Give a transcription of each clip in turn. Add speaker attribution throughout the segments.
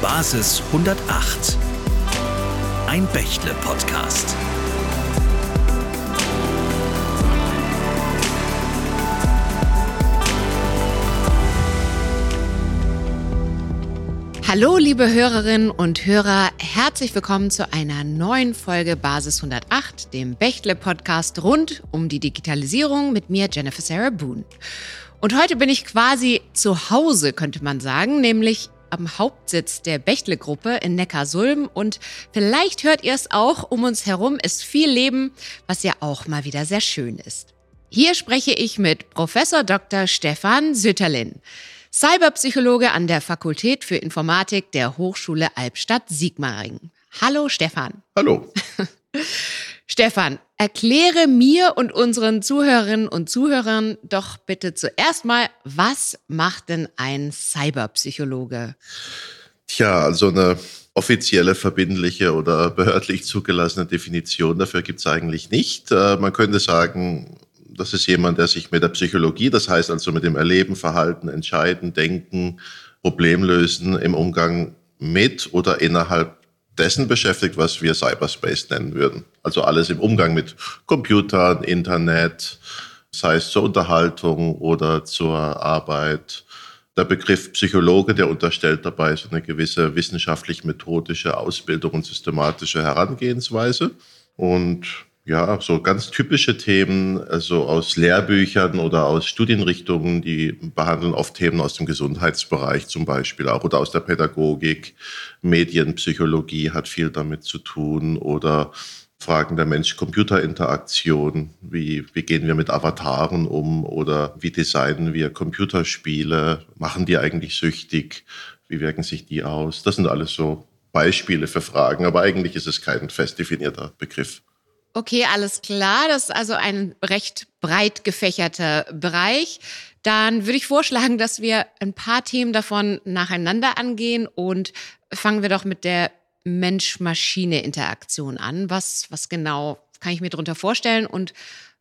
Speaker 1: Basis 108. Ein Bächle-Podcast.
Speaker 2: Hallo, liebe Hörerinnen und Hörer, herzlich willkommen zu einer neuen Folge Basis 108, dem Bächle-Podcast rund um die Digitalisierung mit mir, Jennifer Sarah Boone. Und heute bin ich quasi zu Hause, könnte man sagen, nämlich am Hauptsitz der Bechtle-Gruppe in Neckarsulm. Und vielleicht hört ihr es auch, um uns herum ist viel Leben, was ja auch mal wieder sehr schön ist. Hier spreche ich mit Professor Dr. Stefan Sütterlin, Cyberpsychologe an der Fakultät für Informatik der Hochschule Albstadt-Sigmaringen. Hallo Stefan.
Speaker 3: Hallo.
Speaker 2: Stefan, erkläre mir und unseren Zuhörerinnen und Zuhörern doch bitte zuerst mal, was macht denn ein Cyberpsychologe?
Speaker 3: Tja, also eine offizielle, verbindliche oder behördlich zugelassene Definition dafür gibt es eigentlich nicht. Äh, man könnte sagen, das ist jemand, der sich mit der Psychologie, das heißt also mit dem Erleben, Verhalten, Entscheiden, Denken, Problemlösen im Umgang mit oder innerhalb dessen beschäftigt, was wir Cyberspace nennen würden. Also alles im Umgang mit Computern, Internet, sei es zur Unterhaltung oder zur Arbeit. Der Begriff Psychologe, der unterstellt dabei so eine gewisse wissenschaftlich-methodische Ausbildung und systematische Herangehensweise. Und ja, so ganz typische Themen, also aus Lehrbüchern oder aus Studienrichtungen, die behandeln oft Themen aus dem Gesundheitsbereich zum Beispiel auch oder aus der Pädagogik. Medienpsychologie hat viel damit zu tun oder Fragen der Mensch-Computer-Interaktion. Wie, wie gehen wir mit Avataren um oder wie designen wir Computerspiele? Machen die eigentlich süchtig? Wie wirken sich die aus? Das sind alles so Beispiele für Fragen, aber eigentlich ist es kein fest definierter Begriff.
Speaker 2: Okay, alles klar. Das ist also ein recht breit gefächerter Bereich. Dann würde ich vorschlagen, dass wir ein paar Themen davon nacheinander angehen und fangen wir doch mit der Mensch-Maschine-Interaktion an. Was, was genau kann ich mir darunter vorstellen und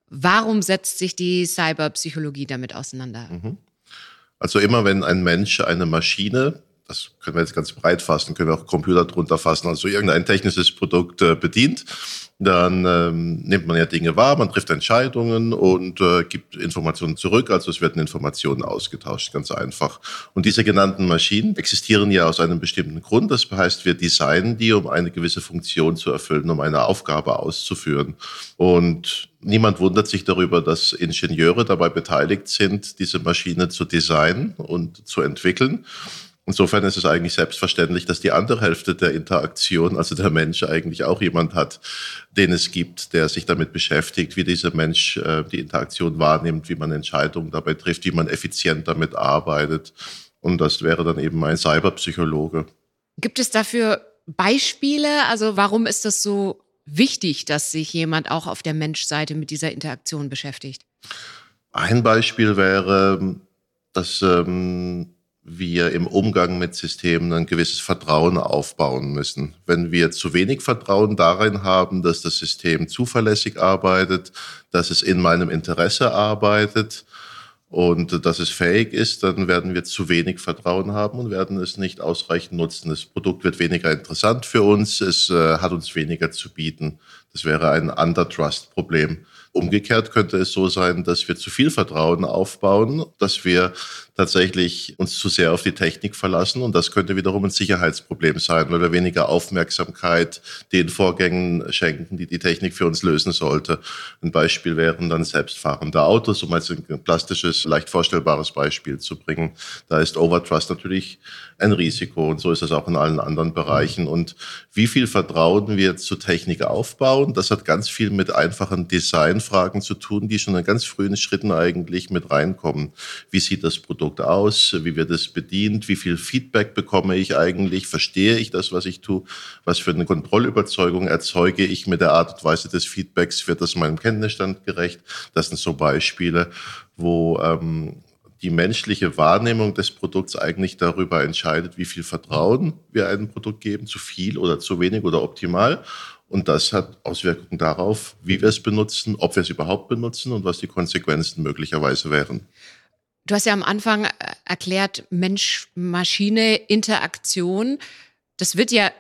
Speaker 2: warum setzt sich die Cyberpsychologie damit auseinander? Mhm.
Speaker 3: Also immer wenn ein Mensch eine Maschine das können wir jetzt ganz breit fassen, können wir auch Computer drunter fassen, also irgendein technisches Produkt äh, bedient, dann ähm, nimmt man ja Dinge wahr, man trifft Entscheidungen und äh, gibt Informationen zurück, also es werden Informationen ausgetauscht, ganz einfach. Und diese genannten Maschinen existieren ja aus einem bestimmten Grund, das heißt, wir designen die, um eine gewisse Funktion zu erfüllen, um eine Aufgabe auszuführen. Und Niemand wundert sich darüber, dass Ingenieure dabei beteiligt sind, diese Maschine zu designen und zu entwickeln. Insofern ist es eigentlich selbstverständlich, dass die andere Hälfte der Interaktion, also der Mensch, eigentlich auch jemand hat, den es gibt, der sich damit beschäftigt, wie dieser Mensch äh, die Interaktion wahrnimmt, wie man Entscheidungen dabei trifft, wie man effizient damit arbeitet. Und das wäre dann eben ein Cyberpsychologe.
Speaker 2: Gibt es dafür Beispiele? Also warum ist das so wichtig, dass sich jemand auch auf der Menschseite mit dieser Interaktion beschäftigt?
Speaker 3: Ein Beispiel wäre, dass ähm, wir im Umgang mit Systemen ein gewisses Vertrauen aufbauen müssen. Wenn wir zu wenig Vertrauen darin haben, dass das System zuverlässig arbeitet, dass es in meinem Interesse arbeitet und dass es fähig ist, dann werden wir zu wenig Vertrauen haben und werden es nicht ausreichend nutzen. Das Produkt wird weniger interessant für uns, es äh, hat uns weniger zu bieten. Das wäre ein Undertrust-Problem. Umgekehrt könnte es so sein, dass wir zu viel Vertrauen aufbauen, dass wir tatsächlich uns zu sehr auf die Technik verlassen und das könnte wiederum ein Sicherheitsproblem sein, weil wir weniger Aufmerksamkeit den Vorgängen schenken, die die Technik für uns lösen sollte. Ein Beispiel wären dann selbstfahrende Autos, um als ein plastisches, leicht vorstellbares Beispiel zu bringen. Da ist Overtrust natürlich ein Risiko und so ist es auch in allen anderen Bereichen. Und wie viel Vertrauen wir zur Technik aufbauen, das hat ganz viel mit einfachen Design Fragen zu tun, die schon in ganz frühen Schritten eigentlich mit reinkommen. Wie sieht das Produkt aus? Wie wird es bedient? Wie viel Feedback bekomme ich eigentlich? Verstehe ich das, was ich tue? Was für eine Kontrollüberzeugung erzeuge ich mit der Art und Weise des Feedbacks? Wird das meinem Kenntnisstand gerecht? Das sind so Beispiele, wo ähm, die menschliche Wahrnehmung des Produkts eigentlich darüber entscheidet, wie viel Vertrauen wir einem Produkt geben, zu viel oder zu wenig oder optimal. Und das hat Auswirkungen darauf, wie wir es benutzen, ob wir es überhaupt benutzen und was die Konsequenzen möglicherweise wären.
Speaker 2: Du hast ja am Anfang äh, erklärt, Mensch-Maschine-Interaktion. Das wird ja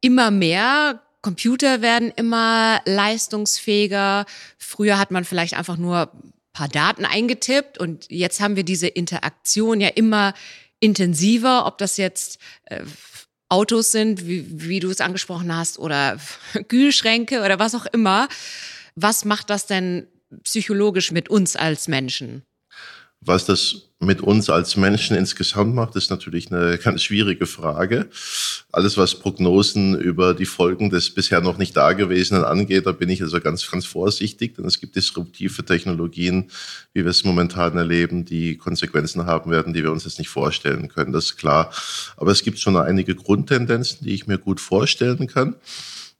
Speaker 2: immer mehr. Computer werden immer leistungsfähiger. Früher hat man vielleicht einfach nur ein paar Daten eingetippt und jetzt haben wir diese Interaktion ja immer intensiver, ob das jetzt äh, Autos sind, wie, wie du es angesprochen hast, oder Kühlschränke oder was auch immer. Was macht das denn psychologisch mit uns als Menschen?
Speaker 3: Was das mit uns als Menschen insgesamt macht, ist natürlich eine ganz schwierige Frage. Alles, was Prognosen über die Folgen des bisher noch nicht Dagewesenen angeht, da bin ich also ganz, ganz vorsichtig, denn es gibt disruptive Technologien, wie wir es momentan erleben, die Konsequenzen haben werden, die wir uns jetzt nicht vorstellen können. Das ist klar. Aber es gibt schon einige Grundtendenzen, die ich mir gut vorstellen kann.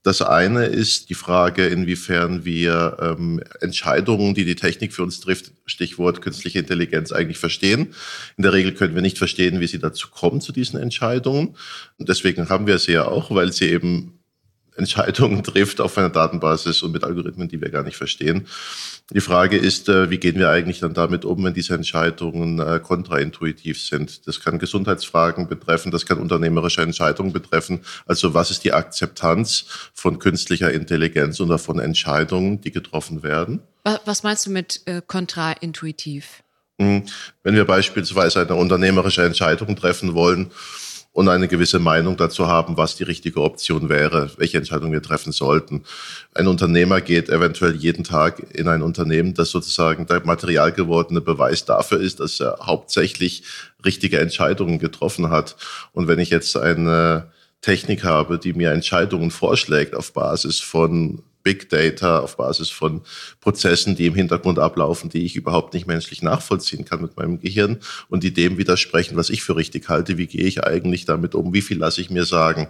Speaker 3: Das eine ist die Frage, inwiefern wir ähm, Entscheidungen, die die Technik für uns trifft, Stichwort künstliche Intelligenz, eigentlich verstehen. In der Regel können wir nicht verstehen, wie sie dazu kommen, zu diesen Entscheidungen. Und deswegen haben wir sie ja auch, weil sie eben Entscheidungen trifft auf einer Datenbasis und mit Algorithmen, die wir gar nicht verstehen. Die Frage ist, äh, wie gehen wir eigentlich dann damit um, wenn diese Entscheidungen äh, kontraintuitiv sind? Das kann Gesundheitsfragen betreffen, das kann unternehmerische Entscheidungen betreffen. Also was ist die Akzeptanz von künstlicher Intelligenz oder von Entscheidungen, die getroffen werden?
Speaker 2: Was meinst du mit äh, kontraintuitiv?
Speaker 3: Hm, wenn wir beispielsweise eine unternehmerische Entscheidung treffen wollen, und eine gewisse Meinung dazu haben, was die richtige Option wäre, welche Entscheidung wir treffen sollten. Ein Unternehmer geht eventuell jeden Tag in ein Unternehmen, das sozusagen der material gewordene Beweis dafür ist, dass er hauptsächlich richtige Entscheidungen getroffen hat. Und wenn ich jetzt eine Technik habe, die mir Entscheidungen vorschlägt auf Basis von Big Data auf Basis von Prozessen, die im Hintergrund ablaufen, die ich überhaupt nicht menschlich nachvollziehen kann mit meinem Gehirn und die dem widersprechen, was ich für richtig halte. Wie gehe ich eigentlich damit um? Wie viel lasse ich mir sagen?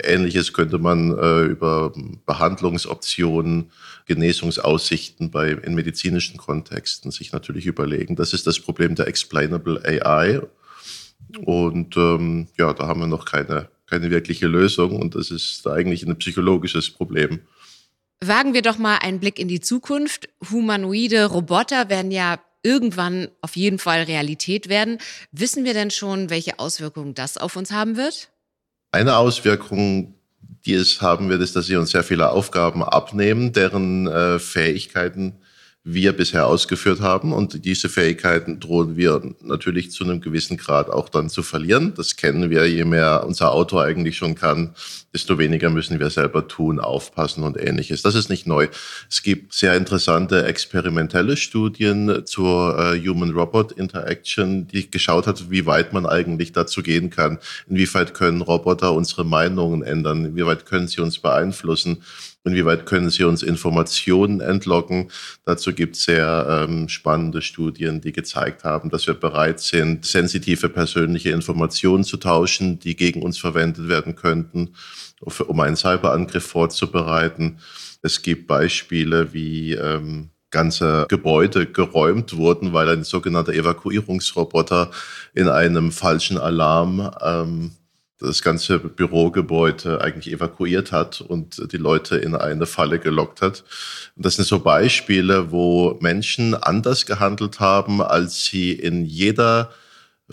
Speaker 3: Ähnliches könnte man äh, über Behandlungsoptionen, Genesungsaussichten bei, in medizinischen Kontexten sich natürlich überlegen. Das ist das Problem der Explainable AI. Und ähm, ja, da haben wir noch keine, keine wirkliche Lösung und das ist eigentlich ein psychologisches Problem.
Speaker 2: Wagen wir doch mal einen Blick in die Zukunft. Humanoide Roboter werden ja irgendwann auf jeden Fall Realität werden. Wissen wir denn schon, welche Auswirkungen das auf uns haben wird?
Speaker 3: Eine Auswirkung, die es haben wird, ist, dass sie uns sehr viele Aufgaben abnehmen, deren äh, Fähigkeiten wir bisher ausgeführt haben. Und diese Fähigkeiten drohen wir natürlich zu einem gewissen Grad auch dann zu verlieren. Das kennen wir. Je mehr unser Auto eigentlich schon kann, desto weniger müssen wir selber tun, aufpassen und ähnliches. Das ist nicht neu. Es gibt sehr interessante experimentelle Studien zur äh, Human-Robot-Interaction, die geschaut hat, wie weit man eigentlich dazu gehen kann. Inwieweit können Roboter unsere Meinungen ändern? Inwieweit können sie uns beeinflussen? Inwieweit können Sie uns Informationen entlocken? Dazu gibt es sehr ähm, spannende Studien, die gezeigt haben, dass wir bereit sind, sensitive persönliche Informationen zu tauschen, die gegen uns verwendet werden könnten, um einen Cyberangriff vorzubereiten. Es gibt Beispiele wie ähm, ganze Gebäude geräumt wurden, weil ein sogenannter Evakuierungsroboter in einem falschen Alarm ähm, das ganze Bürogebäude eigentlich evakuiert hat und die Leute in eine Falle gelockt hat. Und das sind so Beispiele, wo Menschen anders gehandelt haben, als sie in jeder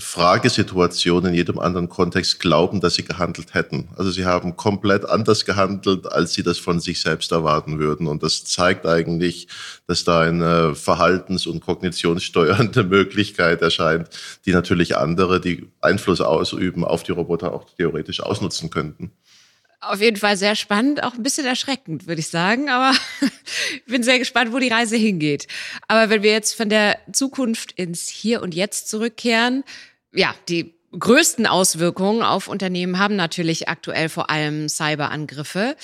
Speaker 3: Fragesituation in jedem anderen Kontext glauben, dass sie gehandelt hätten. Also sie haben komplett anders gehandelt, als sie das von sich selbst erwarten würden. Und das zeigt eigentlich, dass da eine verhaltens- und kognitionssteuernde Möglichkeit erscheint, die natürlich andere, die Einfluss ausüben auf die Roboter, auch theoretisch ausnutzen könnten.
Speaker 2: Auf jeden Fall sehr spannend, auch ein bisschen erschreckend, würde ich sagen. Aber ich bin sehr gespannt, wo die Reise hingeht. Aber wenn wir jetzt von der Zukunft ins Hier und Jetzt zurückkehren, ja, die größten Auswirkungen auf Unternehmen haben natürlich aktuell vor allem Cyberangriffe.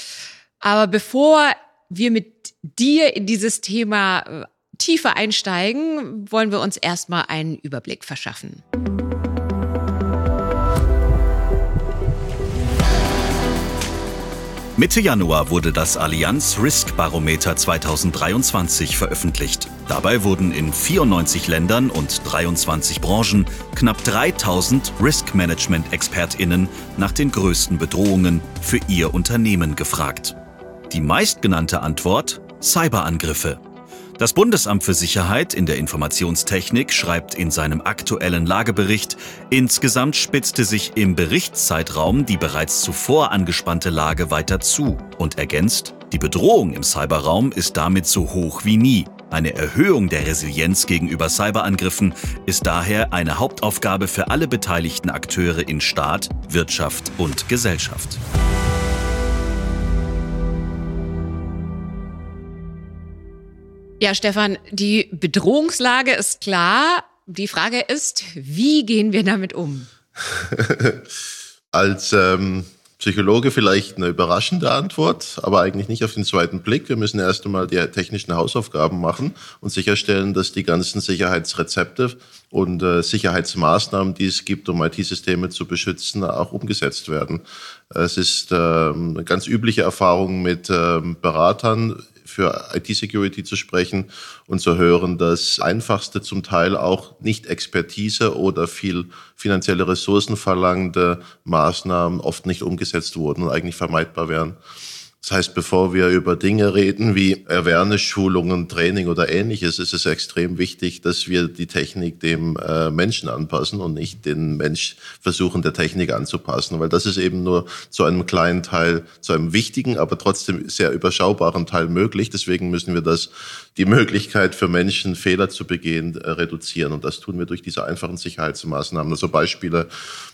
Speaker 2: Aber bevor wir mit dir in dieses Thema äh, tiefer einsteigen, wollen wir uns erstmal einen Überblick verschaffen.
Speaker 1: Mitte Januar wurde das Allianz Risk Barometer 2023 veröffentlicht. Dabei wurden in 94 Ländern und 23 Branchen knapp 3000 Risk Management Expertinnen nach den größten Bedrohungen für ihr Unternehmen gefragt. Die meistgenannte Antwort Cyberangriffe. Das Bundesamt für Sicherheit in der Informationstechnik schreibt in seinem aktuellen Lagebericht, insgesamt spitzte sich im Berichtszeitraum die bereits zuvor angespannte Lage weiter zu und ergänzt, die Bedrohung im Cyberraum ist damit so hoch wie nie. Eine Erhöhung der Resilienz gegenüber Cyberangriffen ist daher eine Hauptaufgabe für alle beteiligten Akteure in Staat, Wirtschaft und Gesellschaft.
Speaker 2: Ja, Stefan, die Bedrohungslage ist klar. Die Frage ist, wie gehen wir damit um?
Speaker 3: Als ähm, Psychologe vielleicht eine überraschende Antwort, aber eigentlich nicht auf den zweiten Blick. Wir müssen erst einmal die technischen Hausaufgaben machen und sicherstellen, dass die ganzen Sicherheitsrezepte und äh, Sicherheitsmaßnahmen, die es gibt, um IT-Systeme zu beschützen, auch umgesetzt werden. Es ist ähm, eine ganz übliche Erfahrung mit ähm, Beratern für IT-Security zu sprechen und zu hören, dass einfachste zum Teil auch nicht Expertise oder viel finanzielle Ressourcen verlangende Maßnahmen oft nicht umgesetzt wurden und eigentlich vermeidbar wären. Das heißt, bevor wir über Dinge reden wie Awareness-Schulungen, Training oder ähnliches, ist es extrem wichtig, dass wir die Technik dem äh, Menschen anpassen und nicht den Mensch versuchen, der Technik anzupassen, weil das ist eben nur zu einem kleinen Teil, zu einem wichtigen, aber trotzdem sehr überschaubaren Teil möglich. Deswegen müssen wir das, die Möglichkeit für Menschen, Fehler zu begehen, äh, reduzieren. Und das tun wir durch diese einfachen Sicherheitsmaßnahmen. Also Beispiele,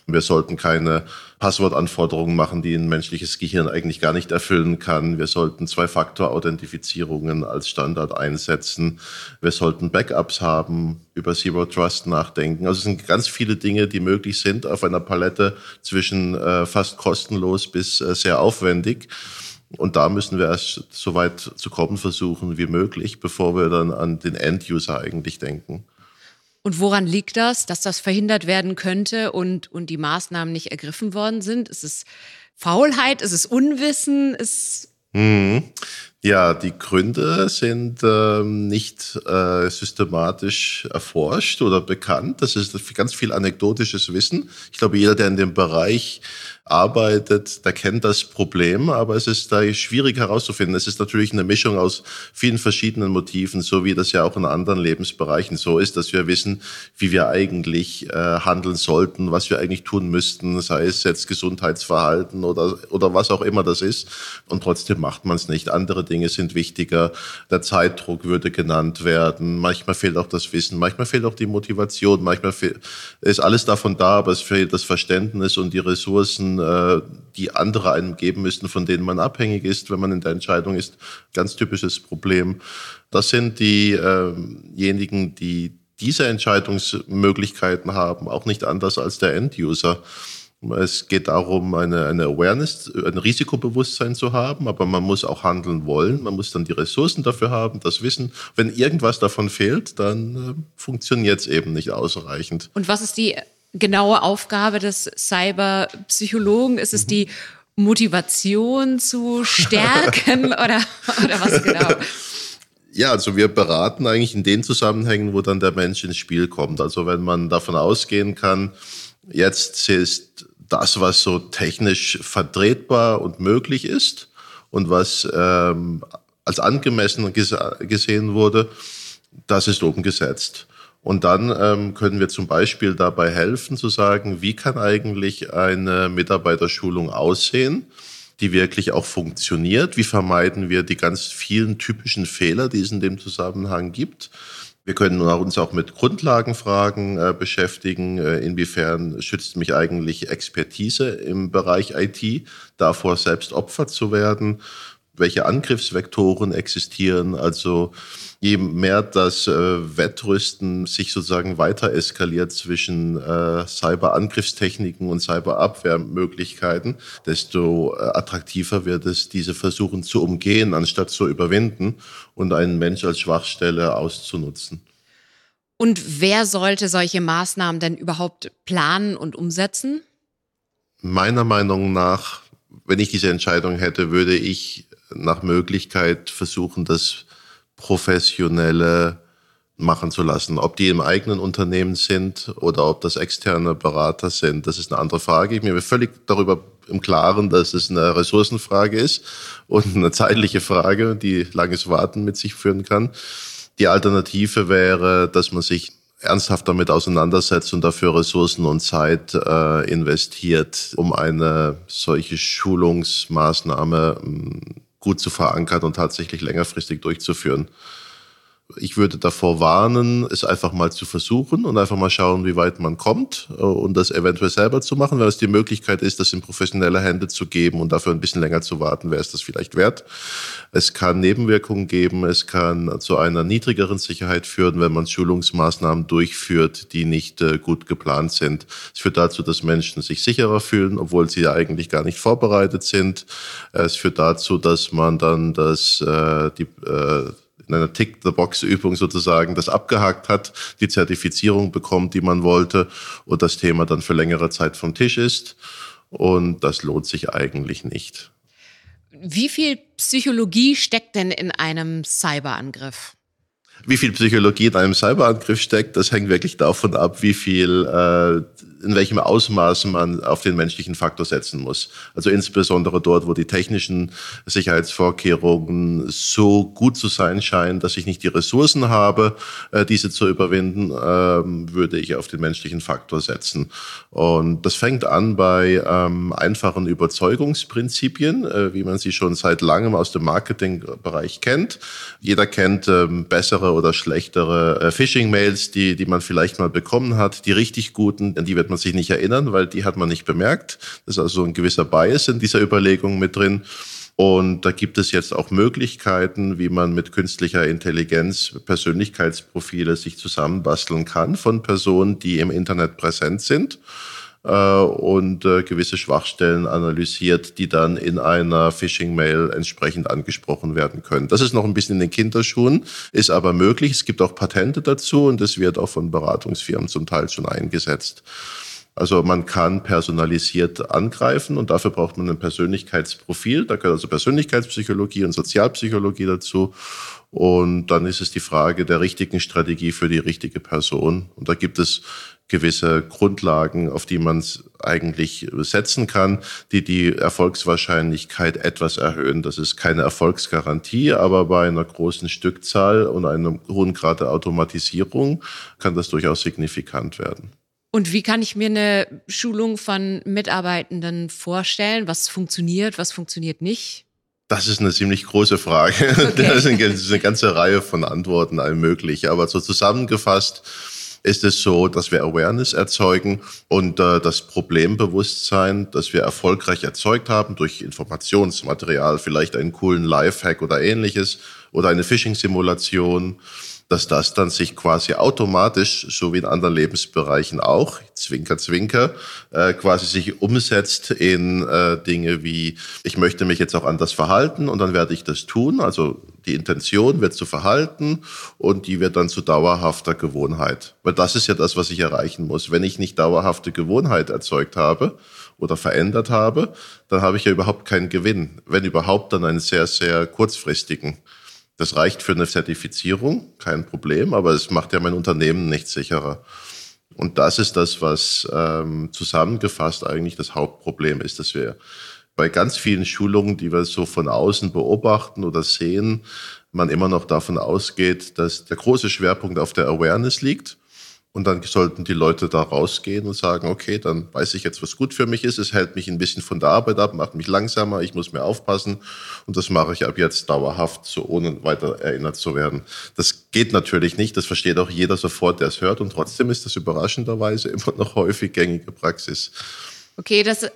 Speaker 3: wir sollten keine Passwortanforderungen machen, die ein menschliches Gehirn eigentlich gar nicht erfüllen kann. Wir sollten Zwei-Faktor-Authentifizierungen als Standard einsetzen. Wir sollten Backups haben, über Zero Trust nachdenken. Also es sind ganz viele Dinge, die möglich sind auf einer Palette zwischen äh, fast kostenlos bis äh, sehr aufwendig. Und da müssen wir erst so weit zu kommen versuchen wie möglich, bevor wir dann an den End-User eigentlich denken.
Speaker 2: Und woran liegt das, dass das verhindert werden könnte und, und die Maßnahmen nicht ergriffen worden sind? Ist es Faulheit? Ist es Unwissen? Ist
Speaker 3: mhm. Ja, die Gründe sind ähm, nicht äh, systematisch erforscht oder bekannt. Das ist ganz viel anekdotisches Wissen. Ich glaube, jeder, der in dem Bereich arbeitet, der kennt das Problem, aber es ist da schwierig herauszufinden. Es ist natürlich eine Mischung aus vielen verschiedenen Motiven, so wie das ja auch in anderen Lebensbereichen so ist, dass wir wissen, wie wir eigentlich äh, handeln sollten, was wir eigentlich tun müssten, sei es jetzt Gesundheitsverhalten oder, oder was auch immer das ist. Und trotzdem macht man es nicht. Andere Dinge sind wichtiger. Der Zeitdruck würde genannt werden. Manchmal fehlt auch das Wissen, manchmal fehlt auch die Motivation, manchmal ist alles davon da, aber es fehlt das Verständnis und die Ressourcen, äh, die andere einem geben müssten, von denen man abhängig ist, wenn man in der Entscheidung ist. Ganz typisches Problem. Das sind diejenigen, die diese Entscheidungsmöglichkeiten haben, auch nicht anders als der End-User. Es geht darum, eine, eine Awareness, ein Risikobewusstsein zu haben, aber man muss auch handeln wollen. Man muss dann die Ressourcen dafür haben, das Wissen. Wenn irgendwas davon fehlt, dann äh, funktioniert es eben nicht ausreichend.
Speaker 2: Und was ist die genaue Aufgabe des Cyberpsychologen? Ist es die Motivation zu stärken oder, oder was genau?
Speaker 3: Ja, also wir beraten eigentlich in den Zusammenhängen, wo dann der Mensch ins Spiel kommt. Also wenn man davon ausgehen kann, jetzt ist das, was so technisch vertretbar und möglich ist und was ähm, als angemessen gesehen wurde, das ist umgesetzt. Und dann ähm, können wir zum Beispiel dabei helfen zu sagen, wie kann eigentlich eine Mitarbeiterschulung aussehen, die wirklich auch funktioniert? Wie vermeiden wir die ganz vielen typischen Fehler, die es in dem Zusammenhang gibt? Wir können uns auch mit Grundlagenfragen äh, beschäftigen. Äh, inwiefern schützt mich eigentlich Expertise im Bereich IT davor, selbst Opfer zu werden? Welche Angriffsvektoren existieren. Also je mehr das äh, Wettrüsten sich sozusagen weiter eskaliert zwischen äh, Cyberangriffstechniken und Cyberabwehrmöglichkeiten, desto äh, attraktiver wird es, diese versuchen zu umgehen, anstatt zu überwinden und einen Mensch als Schwachstelle auszunutzen.
Speaker 2: Und wer sollte solche Maßnahmen denn überhaupt planen und umsetzen?
Speaker 3: Meiner Meinung nach, wenn ich diese Entscheidung hätte, würde ich nach Möglichkeit versuchen, das professionelle machen zu lassen. Ob die im eigenen Unternehmen sind oder ob das externe Berater sind, das ist eine andere Frage. Ich bin mir völlig darüber im Klaren, dass es eine Ressourcenfrage ist und eine zeitliche Frage, die langes Warten mit sich führen kann. Die Alternative wäre, dass man sich ernsthaft damit auseinandersetzt und dafür Ressourcen und Zeit äh, investiert, um eine solche Schulungsmaßnahme mh, gut zu verankern und tatsächlich längerfristig durchzuführen. Ich würde davor warnen, es einfach mal zu versuchen und einfach mal schauen, wie weit man kommt äh, und das eventuell selber zu machen. Wenn es die Möglichkeit ist, das in professionelle Hände zu geben und dafür ein bisschen länger zu warten, wäre es das vielleicht wert. Es kann Nebenwirkungen geben, es kann zu einer niedrigeren Sicherheit führen, wenn man Schulungsmaßnahmen durchführt, die nicht äh, gut geplant sind. Es führt dazu, dass Menschen sich sicherer fühlen, obwohl sie ja eigentlich gar nicht vorbereitet sind. Es führt dazu, dass man dann das, äh, die, in einer Tick-the-Box-Übung sozusagen das abgehakt hat, die Zertifizierung bekommt, die man wollte und das Thema dann für längere Zeit vom Tisch ist. Und das lohnt sich eigentlich nicht.
Speaker 2: Wie viel Psychologie steckt denn in einem Cyberangriff?
Speaker 3: Wie viel Psychologie in einem Cyberangriff steckt, das hängt wirklich davon ab, wie viel äh, in welchem Ausmaß man auf den menschlichen Faktor setzen muss. Also insbesondere dort, wo die technischen Sicherheitsvorkehrungen so gut zu sein scheinen, dass ich nicht die Ressourcen habe, äh, diese zu überwinden, ähm, würde ich auf den menschlichen Faktor setzen. Und das fängt an bei ähm, einfachen Überzeugungsprinzipien, äh, wie man sie schon seit langem aus dem Marketingbereich kennt. Jeder kennt ähm, bessere oder schlechtere äh, Phishing-Mails, die, die man vielleicht mal bekommen hat. Die richtig guten, die wird man sich nicht erinnern, weil die hat man nicht bemerkt. Das ist also ein gewisser Bias in dieser Überlegung mit drin. Und da gibt es jetzt auch Möglichkeiten, wie man mit künstlicher Intelligenz Persönlichkeitsprofile sich zusammenbasteln kann von Personen, die im Internet präsent sind und äh, gewisse Schwachstellen analysiert, die dann in einer Phishing-Mail entsprechend angesprochen werden können. Das ist noch ein bisschen in den Kinderschuhen, ist aber möglich. Es gibt auch Patente dazu und es wird auch von Beratungsfirmen zum Teil schon eingesetzt. Also man kann personalisiert angreifen und dafür braucht man ein Persönlichkeitsprofil. Da gehört also Persönlichkeitspsychologie und Sozialpsychologie dazu. Und dann ist es die Frage der richtigen Strategie für die richtige Person. Und da gibt es gewisse Grundlagen, auf die man es eigentlich setzen kann, die die Erfolgswahrscheinlichkeit etwas erhöhen. Das ist keine Erfolgsgarantie, aber bei einer großen Stückzahl und einem hohen Grad der Automatisierung kann das durchaus signifikant werden.
Speaker 2: Und wie kann ich mir eine Schulung von Mitarbeitenden vorstellen? Was funktioniert, was funktioniert nicht?
Speaker 3: Das ist eine ziemlich große Frage. Okay. Das, ist eine ganze Reihe von Antworten allmöglich. Aber so zusammengefasst ist es so, dass wir Awareness erzeugen und äh, das Problembewusstsein, das wir erfolgreich erzeugt haben durch Informationsmaterial, vielleicht einen coolen Lifehack oder ähnliches oder eine Phishing-Simulation, dass das dann sich quasi automatisch, so wie in anderen Lebensbereichen auch, Zwinker, Zwinker, äh, quasi sich umsetzt in äh, Dinge wie, ich möchte mich jetzt auch anders verhalten und dann werde ich das tun. Also die Intention wird zu Verhalten und die wird dann zu dauerhafter Gewohnheit. Weil das ist ja das, was ich erreichen muss. Wenn ich nicht dauerhafte Gewohnheit erzeugt habe, oder verändert habe, dann habe ich ja überhaupt keinen Gewinn. Wenn überhaupt, dann einen sehr, sehr kurzfristigen. Das reicht für eine Zertifizierung, kein Problem, aber es macht ja mein Unternehmen nicht sicherer. Und das ist das, was ähm, zusammengefasst eigentlich das Hauptproblem ist, dass wir bei ganz vielen Schulungen, die wir so von außen beobachten oder sehen, man immer noch davon ausgeht, dass der große Schwerpunkt auf der Awareness liegt und dann sollten die Leute da rausgehen und sagen, okay, dann weiß ich jetzt, was gut für mich ist. Es hält mich ein bisschen von der Arbeit ab, macht mich langsamer, ich muss mehr aufpassen. Und das mache ich ab jetzt dauerhaft, so ohne weiter erinnert zu werden. Das geht natürlich nicht, das versteht auch jeder sofort, der es hört. Und trotzdem ist das überraschenderweise immer noch häufig gängige Praxis.
Speaker 2: Okay, das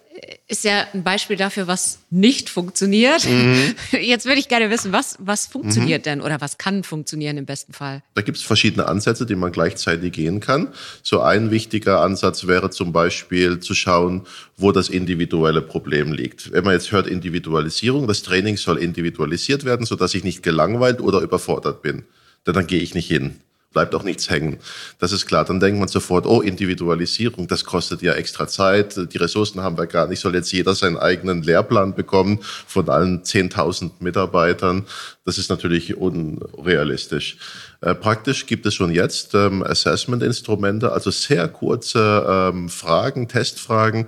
Speaker 2: ist ja ein Beispiel dafür, was nicht funktioniert. Mhm. Jetzt würde ich gerne wissen, was, was funktioniert mhm. denn oder was kann funktionieren im besten Fall?
Speaker 3: Da gibt es verschiedene Ansätze, die man gleichzeitig gehen kann. So ein wichtiger Ansatz wäre zum Beispiel zu schauen, wo das individuelle Problem liegt. Wenn man jetzt hört Individualisierung, das Training soll individualisiert werden, sodass ich nicht gelangweilt oder überfordert bin. Denn dann gehe ich nicht hin bleibt auch nichts hängen. Das ist klar. Dann denkt man sofort, oh, Individualisierung, das kostet ja extra Zeit. Die Ressourcen haben wir gar nicht. Soll jetzt jeder seinen eigenen Lehrplan bekommen von allen 10.000 Mitarbeitern? Das ist natürlich unrealistisch. Äh, praktisch gibt es schon jetzt ähm, Assessment-Instrumente, also sehr kurze ähm, Fragen, Testfragen,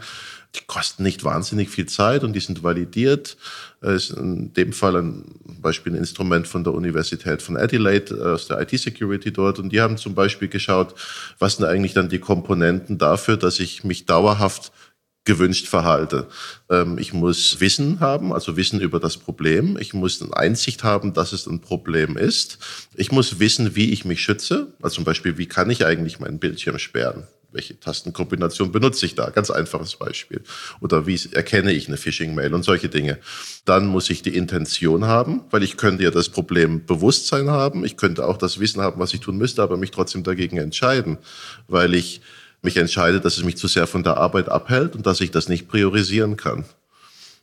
Speaker 3: Die kosten nicht wahnsinnig viel Zeit und die sind validiert. Es ist in dem Fall ein Beispiel ein Instrument von der Universität von Adelaide äh, aus der IT-Security dort. Und die haben zum Beispiel geschaut, was sind eigentlich dann die Komponenten dafür, dass ich mich dauerhaft gewünscht verhalte. Ähm, ich muss Wissen haben, also Wissen über das Problem. Ich muss eine Einsicht haben, dass es ein Problem ist. Ich muss wissen, wie ich mich schütze. Also zum Beispiel, wie kann ich eigentlich meinen Bildschirm sperren? Welche Tastenkombination benutze ich da? Ganz einfaches Beispiel. Oder wie erkenne ich eine Phishing-Mail und solche Dinge. Dann muss ich die Intention haben, weil ich könnte ja das Problem Bewusstsein haben. Ich könnte auch das Wissen haben, was ich tun müsste, aber mich trotzdem dagegen entscheiden, weil ich mich entscheide, dass es mich zu sehr von der Arbeit abhält und dass ich das nicht priorisieren kann.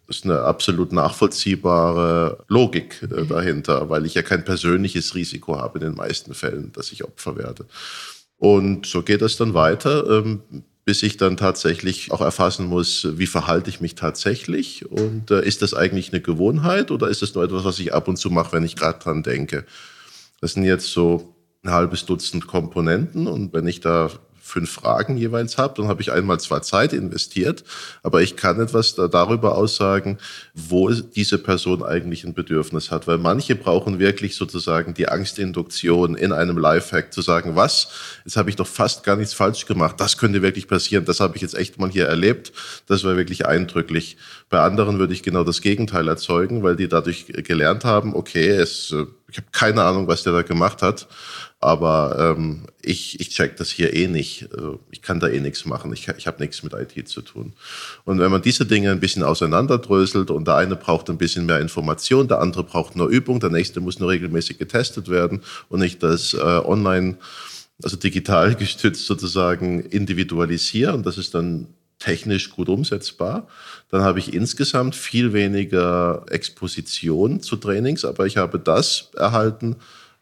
Speaker 3: Das ist eine absolut nachvollziehbare Logik äh, dahinter, weil ich ja kein persönliches Risiko habe in den meisten Fällen, dass ich Opfer werde. Und so geht es dann weiter, ähm, bis ich dann tatsächlich auch erfassen muss, wie verhalte ich mich tatsächlich und äh, ist das eigentlich eine Gewohnheit oder ist das nur etwas, was ich ab und zu mache, wenn ich gerade dran denke. Das sind jetzt so ein halbes Dutzend Komponenten und wenn ich da fünf Fragen jeweils habe, dann habe ich einmal zwar Zeit investiert, aber ich kann etwas da darüber aussagen, wo diese Person eigentlich ein Bedürfnis hat. Weil manche brauchen wirklich sozusagen die Angstinduktion in einem Lifehack zu sagen, was, jetzt habe ich doch fast gar nichts falsch gemacht, das könnte wirklich passieren, das habe ich jetzt echt mal hier erlebt, das war wirklich eindrücklich. Bei anderen würde ich genau das Gegenteil erzeugen, weil die dadurch gelernt haben, okay, es, äh, ich habe keine Ahnung, was der da gemacht hat. Aber ähm, ich, ich check das hier eh nicht. Also ich kann da eh nichts machen. Ich, ich habe nichts mit IT zu tun. Und wenn man diese Dinge ein bisschen auseinanderdröselt und der eine braucht ein bisschen mehr Information, der andere braucht nur Übung, der nächste muss nur regelmäßig getestet werden und nicht das äh, online, also digital gestützt sozusagen individualisieren. Das ist dann technisch gut umsetzbar. Dann habe ich insgesamt viel weniger Exposition zu Trainings, aber ich habe das erhalten,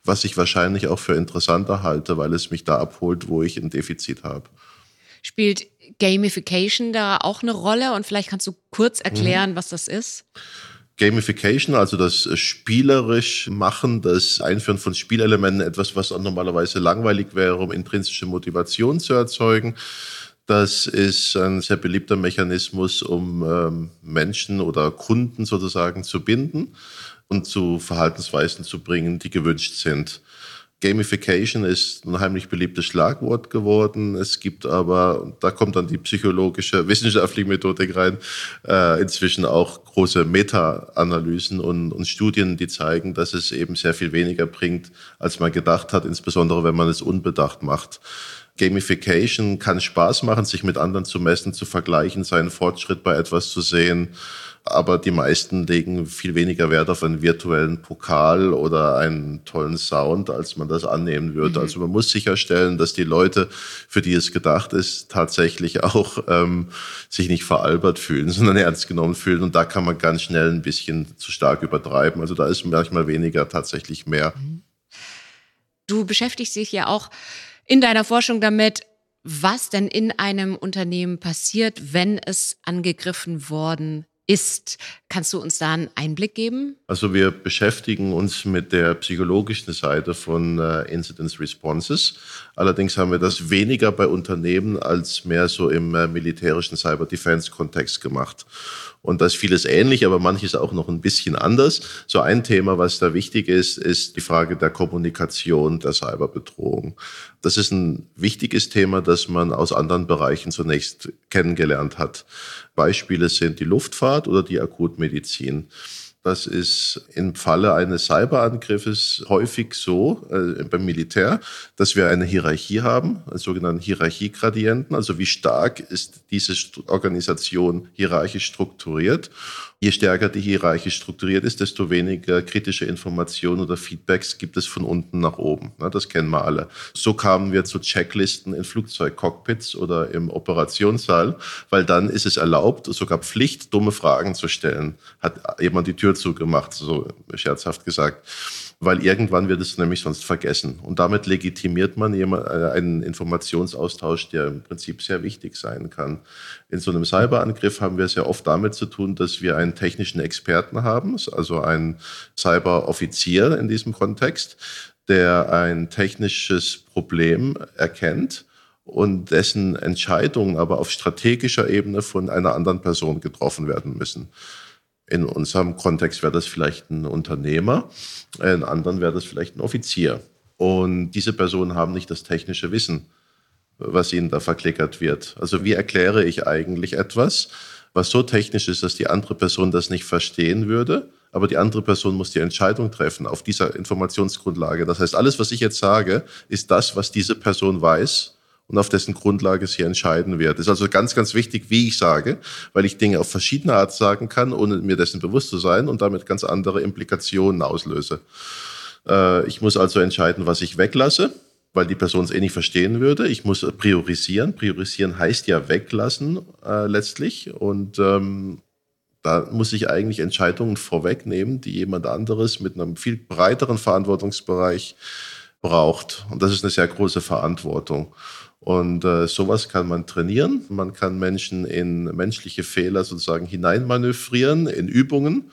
Speaker 3: was ich wahrscheinlich auch für interessanter halte, weil es mich da abholt, wo ich ein Defizit habe.
Speaker 2: Spielt Gamification da auch eine Rolle? Und vielleicht kannst du kurz erklären, mhm. was das ist?
Speaker 3: Gamification, also das spielerisch machen, das Einführen von Spielelementen, etwas, was normalerweise langweilig wäre, um intrinsische Motivation zu erzeugen. Das ist ein sehr beliebter Mechanismus, um ähm, Menschen oder Kunden sozusagen zu binden und zu Verhaltensweisen zu bringen, die gewünscht sind. Gamification ist ein heimlich beliebtes Schlagwort geworden. Es gibt aber, da kommt dann die psychologische, wissenschaftliche Methodik rein, äh, inzwischen auch große Meta-Analysen und, und Studien, die zeigen, dass es eben sehr viel weniger bringt, als man gedacht hat, insbesondere wenn man es unbedacht macht. Gamification kann Spaß machen, sich mit anderen zu messen, zu vergleichen, seinen Fortschritt bei etwas zu sehen aber die meisten legen viel weniger Wert auf einen virtuellen Pokal oder einen tollen Sound, als man das annehmen würde. Mhm. Also man muss sicherstellen, dass die Leute, für die es gedacht ist, tatsächlich auch ähm, sich nicht veralbert fühlen, sondern ernst genommen fühlen. Und da kann man ganz schnell ein bisschen zu stark übertreiben. Also da ist manchmal weniger tatsächlich mehr. Mhm.
Speaker 2: Du beschäftigst dich ja auch in deiner Forschung damit, was denn in einem Unternehmen passiert, wenn es angegriffen worden ist. Kannst du uns da einen Einblick geben?
Speaker 3: Also wir beschäftigen uns mit der psychologischen Seite von äh, Incidence Responses. Allerdings haben wir das weniger bei Unternehmen als mehr so im äh, militärischen Cyber Defense Kontext gemacht. Und da ist vieles ähnlich, aber manches auch noch ein bisschen anders. So ein Thema, was da wichtig ist, ist die Frage der Kommunikation der Cyberbedrohung. Das ist ein wichtiges Thema, das man aus anderen Bereichen zunächst kennengelernt hat. Beispiele sind die Luftfahrt oder die Akutmedizin. Das ist im Falle eines Cyberangriffes häufig so äh, beim Militär, dass wir eine Hierarchie haben, einen sogenannten Hierarchiegradienten. Also wie stark ist diese Organisation hierarchisch strukturiert? Je stärker die Hierarchie strukturiert ist, desto weniger kritische Informationen oder Feedbacks gibt es von unten nach oben. Das kennen wir alle. So kamen wir zu Checklisten in Flugzeugcockpits oder im Operationssaal, weil dann ist es erlaubt, sogar Pflicht, dumme Fragen zu stellen. Hat jemand die Tür zugemacht, so scherzhaft gesagt weil irgendwann wird es nämlich sonst vergessen. Und damit legitimiert man äh, einen Informationsaustausch, der im Prinzip sehr wichtig sein kann. In so einem Cyberangriff haben wir sehr oft damit zu tun, dass wir einen technischen Experten haben, also einen Cyberoffizier in diesem Kontext, der ein technisches Problem erkennt und dessen Entscheidungen aber auf strategischer Ebene von einer anderen Person getroffen werden müssen. In unserem Kontext wäre das vielleicht ein Unternehmer, in anderen wäre das vielleicht ein Offizier. Und diese Personen haben nicht das technische Wissen, was ihnen da verklickert wird. Also wie erkläre ich eigentlich etwas, was so technisch ist, dass die andere Person das nicht verstehen würde, aber die andere Person muss die Entscheidung treffen auf dieser Informationsgrundlage. Das heißt, alles, was ich jetzt sage, ist das, was diese Person weiß und auf dessen Grundlage sie entscheiden wird. Es ist also ganz, ganz wichtig, wie ich sage, weil ich Dinge auf verschiedene Art sagen kann, ohne mir dessen bewusst zu sein und damit ganz andere Implikationen auslöse. Äh, ich muss also entscheiden, was ich weglasse, weil die Person es eh nicht verstehen würde. Ich muss priorisieren. Priorisieren heißt ja weglassen äh, letztlich. Und ähm, da muss ich eigentlich Entscheidungen vorwegnehmen, die jemand anderes mit einem viel breiteren Verantwortungsbereich braucht. Und das ist eine sehr große Verantwortung. Und äh, sowas kann man trainieren. Man kann Menschen in menschliche Fehler sozusagen hineinmanövrieren, in Übungen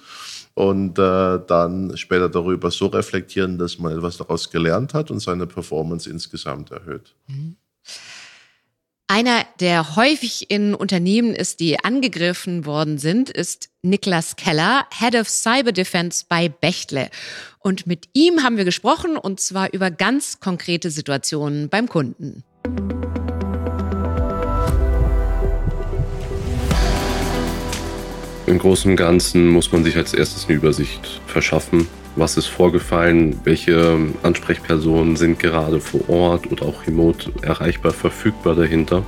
Speaker 3: und äh, dann später darüber so reflektieren, dass man etwas daraus gelernt hat und seine Performance insgesamt erhöht. Mhm.
Speaker 2: Einer, der häufig in Unternehmen ist, die angegriffen worden sind, ist Niklas Keller, Head of Cyber Defense bei Bechtle. Und mit ihm haben wir gesprochen und zwar über ganz konkrete Situationen beim Kunden.
Speaker 4: Im Großen und Ganzen muss man sich als erstes eine Übersicht verschaffen. Was ist vorgefallen? Welche Ansprechpersonen sind gerade vor Ort oder auch remote erreichbar, verfügbar dahinter?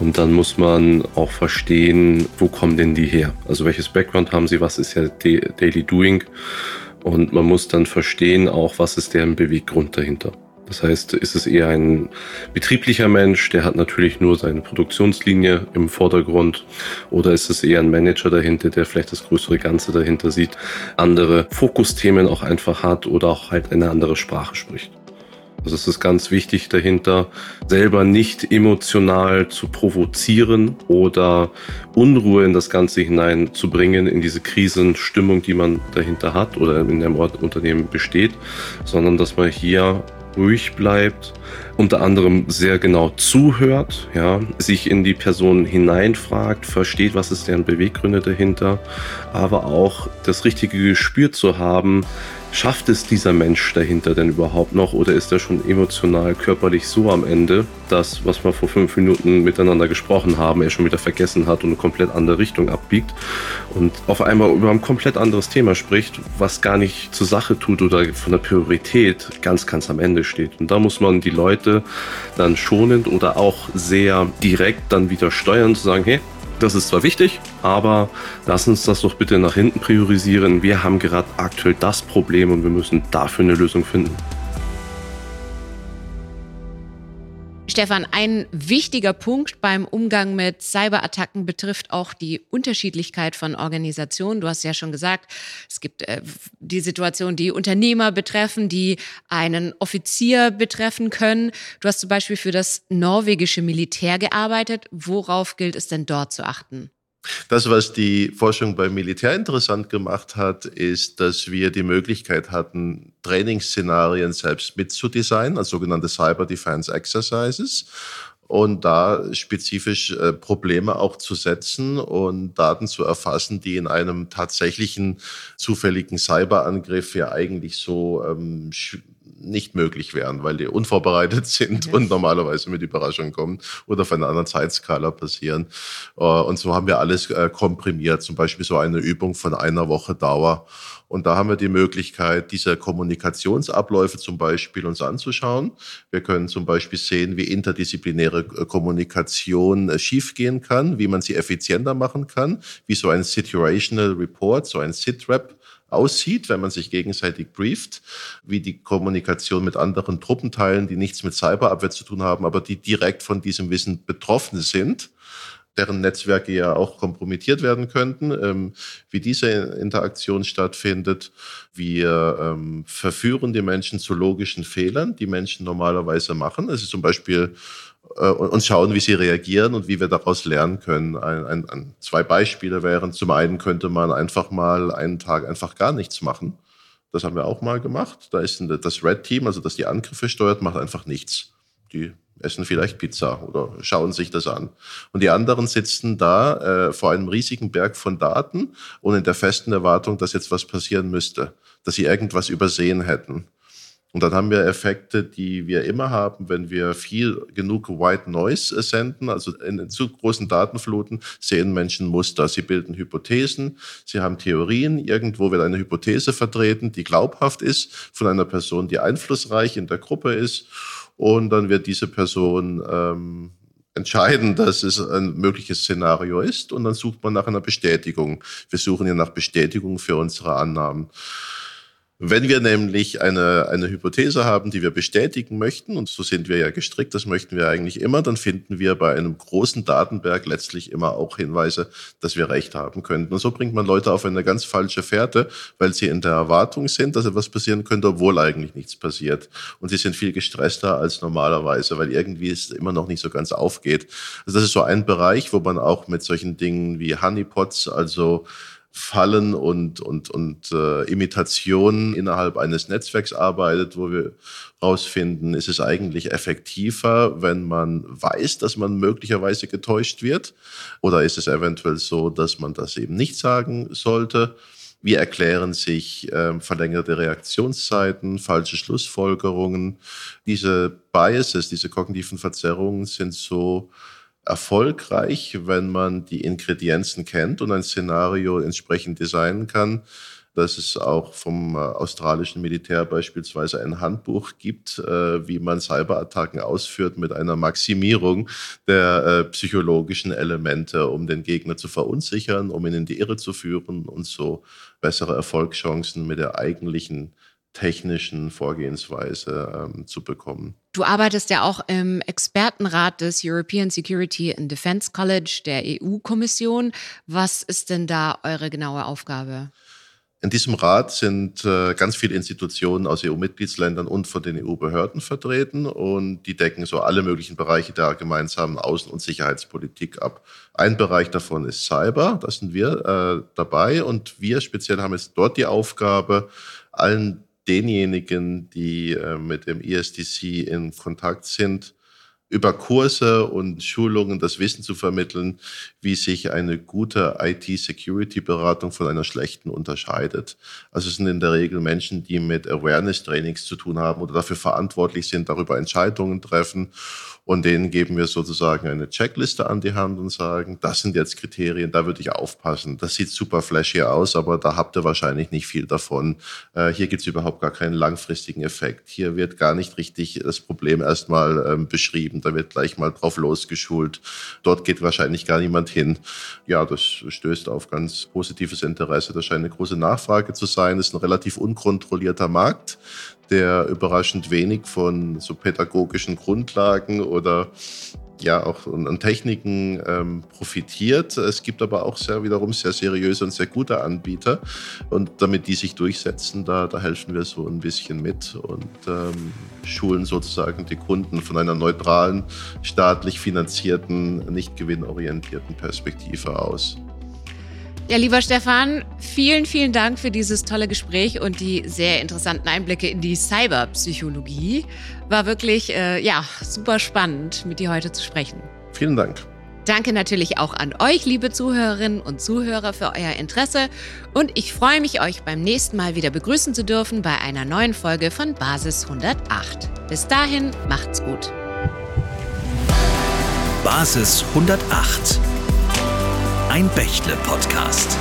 Speaker 4: Und dann muss man auch verstehen, wo kommen denn die her? Also welches Background haben sie? Was ist ja Daily Doing? Und man muss dann verstehen auch, was ist deren Beweggrund dahinter. Das heißt, ist es eher ein betrieblicher Mensch, der hat natürlich nur seine Produktionslinie im Vordergrund, oder ist es eher ein Manager dahinter, der vielleicht das größere Ganze dahinter sieht, andere Fokusthemen auch einfach hat oder auch halt eine andere Sprache spricht. Also es ist ganz wichtig dahinter, selber nicht emotional zu provozieren oder Unruhe in das Ganze hineinzubringen, in diese Krisenstimmung, die man dahinter hat oder in dem Unternehmen besteht, sondern dass man hier ruhig bleibt, unter anderem sehr genau zuhört, ja, sich in die Person hineinfragt, versteht, was ist deren Beweggründe dahinter, aber auch das richtige Gespür zu haben, schafft es dieser Mensch dahinter denn überhaupt noch oder ist er schon emotional, körperlich so am Ende, dass, was wir vor fünf Minuten miteinander gesprochen haben, er schon wieder vergessen hat und eine komplett andere Richtung abbiegt und auf einmal über ein komplett anderes Thema spricht, was gar nicht zur Sache tut oder von der Priorität ganz, ganz am Ende steht. Und da muss man die Leute dann schonend oder auch sehr direkt dann wieder steuern, zu sagen, hey, das ist zwar wichtig, aber lass uns das doch bitte nach hinten priorisieren. Wir haben gerade aktuell das Problem und wir müssen dafür eine Lösung finden.
Speaker 2: Stefan, ein wichtiger Punkt beim Umgang mit Cyberattacken betrifft auch die Unterschiedlichkeit von Organisationen. Du hast ja schon gesagt, es gibt äh, die Situation, die Unternehmer betreffen, die einen Offizier betreffen können. Du hast zum Beispiel für das norwegische Militär gearbeitet. Worauf gilt es denn dort zu achten?
Speaker 3: Das, was die Forschung beim Militär interessant gemacht hat, ist, dass wir die Möglichkeit hatten, Trainingsszenarien selbst mitzudesignen, als sogenannte Cyber Defense Exercises und da spezifisch äh, Probleme auch zu setzen und Daten zu erfassen, die in einem tatsächlichen zufälligen Cyberangriff ja eigentlich so ähm, nicht möglich wären, weil die unvorbereitet sind und normalerweise mit Überraschungen kommen oder auf einer anderen Zeitskala passieren. Äh, und so haben wir alles äh, komprimiert, zum Beispiel so eine Übung von einer Woche Dauer. Und da haben wir die Möglichkeit, diese Kommunikationsabläufe zum Beispiel uns anzuschauen. Wir können zum Beispiel sehen, wie interdisziplinäre äh, Kommunikation schiefgehen kann, wie man sie effizienter machen kann, wie so ein Situational Report, so ein SITREP aussieht, wenn man sich gegenseitig brieft, wie die Kommunikation mit anderen Truppenteilen, die nichts mit Cyberabwehr zu tun haben, aber die direkt von diesem Wissen betroffen sind deren Netzwerke ja auch kompromittiert werden könnten, ähm, wie diese Interaktion stattfindet. Wir ähm, verführen die Menschen zu logischen Fehlern, die Menschen normalerweise machen. Es ist zum Beispiel und schauen, wie sie reagieren und wie wir daraus lernen können. Ein, ein, ein, zwei Beispiele wären, zum einen könnte man einfach mal einen Tag einfach gar nichts machen. Das haben wir auch mal gemacht. Da ist das Red Team, also das die Angriffe steuert, macht einfach nichts. Die essen vielleicht Pizza oder schauen sich das an. Und die anderen sitzen da äh, vor einem riesigen Berg von Daten und in der festen Erwartung, dass jetzt was passieren müsste, dass sie irgendwas übersehen hätten. Und dann haben wir Effekte, die wir immer haben, wenn wir viel genug White Noise senden, also in zu großen Datenfluten sehen Menschen Muster. Sie bilden Hypothesen, sie haben Theorien. Irgendwo wird eine Hypothese vertreten, die glaubhaft ist, von einer Person, die einflussreich in der Gruppe ist. Und dann wird diese Person ähm, entscheiden, dass es ein mögliches Szenario ist. Und dann sucht man nach einer Bestätigung. Wir suchen ja nach Bestätigung für unsere Annahmen. Wenn wir nämlich eine, eine Hypothese haben, die wir bestätigen möchten, und so sind wir ja gestrickt, das möchten wir eigentlich immer, dann finden wir bei einem großen Datenberg letztlich immer auch Hinweise, dass wir recht haben könnten. Und so bringt man Leute auf eine ganz falsche Fährte, weil sie in der Erwartung sind, dass etwas passieren könnte, obwohl eigentlich nichts passiert. Und sie sind viel gestresster als normalerweise, weil irgendwie es immer noch nicht so ganz aufgeht. Also das ist so ein Bereich, wo man auch mit solchen Dingen wie Honeypots, also Fallen und, und, und äh, Imitationen innerhalb eines Netzwerks arbeitet, wo wir rausfinden, ist es eigentlich effektiver, wenn man weiß, dass man möglicherweise getäuscht wird? Oder ist es eventuell so, dass man das eben nicht sagen sollte? Wie erklären sich äh, verlängerte Reaktionszeiten, falsche Schlussfolgerungen? Diese Biases, diese kognitiven Verzerrungen sind so erfolgreich, wenn man die Ingredienzen kennt und ein Szenario entsprechend designen kann, dass es auch vom äh, australischen Militär beispielsweise ein Handbuch gibt, äh, wie man Cyberattacken ausführt mit einer Maximierung der äh, psychologischen Elemente, um den Gegner zu verunsichern, um ihn in die Irre zu führen und so bessere Erfolgschancen mit der eigentlichen technischen Vorgehensweise ähm, zu bekommen.
Speaker 2: Du arbeitest ja auch im Expertenrat des European Security and Defense College der EU-Kommission. Was ist denn da eure genaue Aufgabe?
Speaker 3: In diesem Rat sind äh, ganz viele Institutionen aus EU-Mitgliedsländern und von den EU-Behörden vertreten und die decken so alle möglichen Bereiche der gemeinsamen Außen- und Sicherheitspolitik ab. Ein Bereich davon ist Cyber, da sind wir äh, dabei und wir speziell haben jetzt dort die Aufgabe, allen denjenigen, die äh, mit dem ESDC in Kontakt sind, über Kurse und Schulungen das Wissen zu vermitteln, wie sich eine gute IT-Security-Beratung von einer schlechten unterscheidet. Also es sind in der Regel Menschen, die mit Awareness-Trainings zu tun haben oder dafür verantwortlich sind, darüber Entscheidungen treffen und denen geben wir sozusagen eine Checkliste an die Hand und sagen, das sind jetzt Kriterien, da würde ich aufpassen. Das sieht super flashy aus, aber da habt ihr wahrscheinlich nicht viel davon. Äh, hier gibt es überhaupt gar keinen langfristigen Effekt. Hier wird gar nicht richtig das Problem erstmal ähm, beschrieben. Da wird gleich mal drauf losgeschult. Dort geht wahrscheinlich gar niemand hin. Ja, das stößt auf ganz positives Interesse. Das scheint eine große Nachfrage zu sein. Das ist ein relativ unkontrollierter Markt der überraschend wenig von so pädagogischen Grundlagen oder ja auch an Techniken ähm, profitiert. Es gibt aber auch sehr wiederum sehr seriöse und sehr gute Anbieter. Und damit die sich durchsetzen, da, da helfen wir so ein bisschen mit und ähm, schulen sozusagen die Kunden von einer neutralen, staatlich finanzierten, nicht gewinnorientierten Perspektive aus.
Speaker 2: Ja, lieber Stefan, vielen, vielen Dank für dieses tolle Gespräch und die sehr interessanten Einblicke in die Cyberpsychologie. War wirklich, äh, ja, super spannend, mit dir heute zu sprechen.
Speaker 3: Vielen Dank.
Speaker 2: Danke natürlich auch an euch, liebe Zuhörerinnen und Zuhörer, für euer Interesse. Und ich freue mich, euch beim nächsten Mal wieder begrüßen zu dürfen bei einer neuen Folge von Basis 108. Bis dahin, macht's gut.
Speaker 1: Basis 108 ein Bächle-Podcast.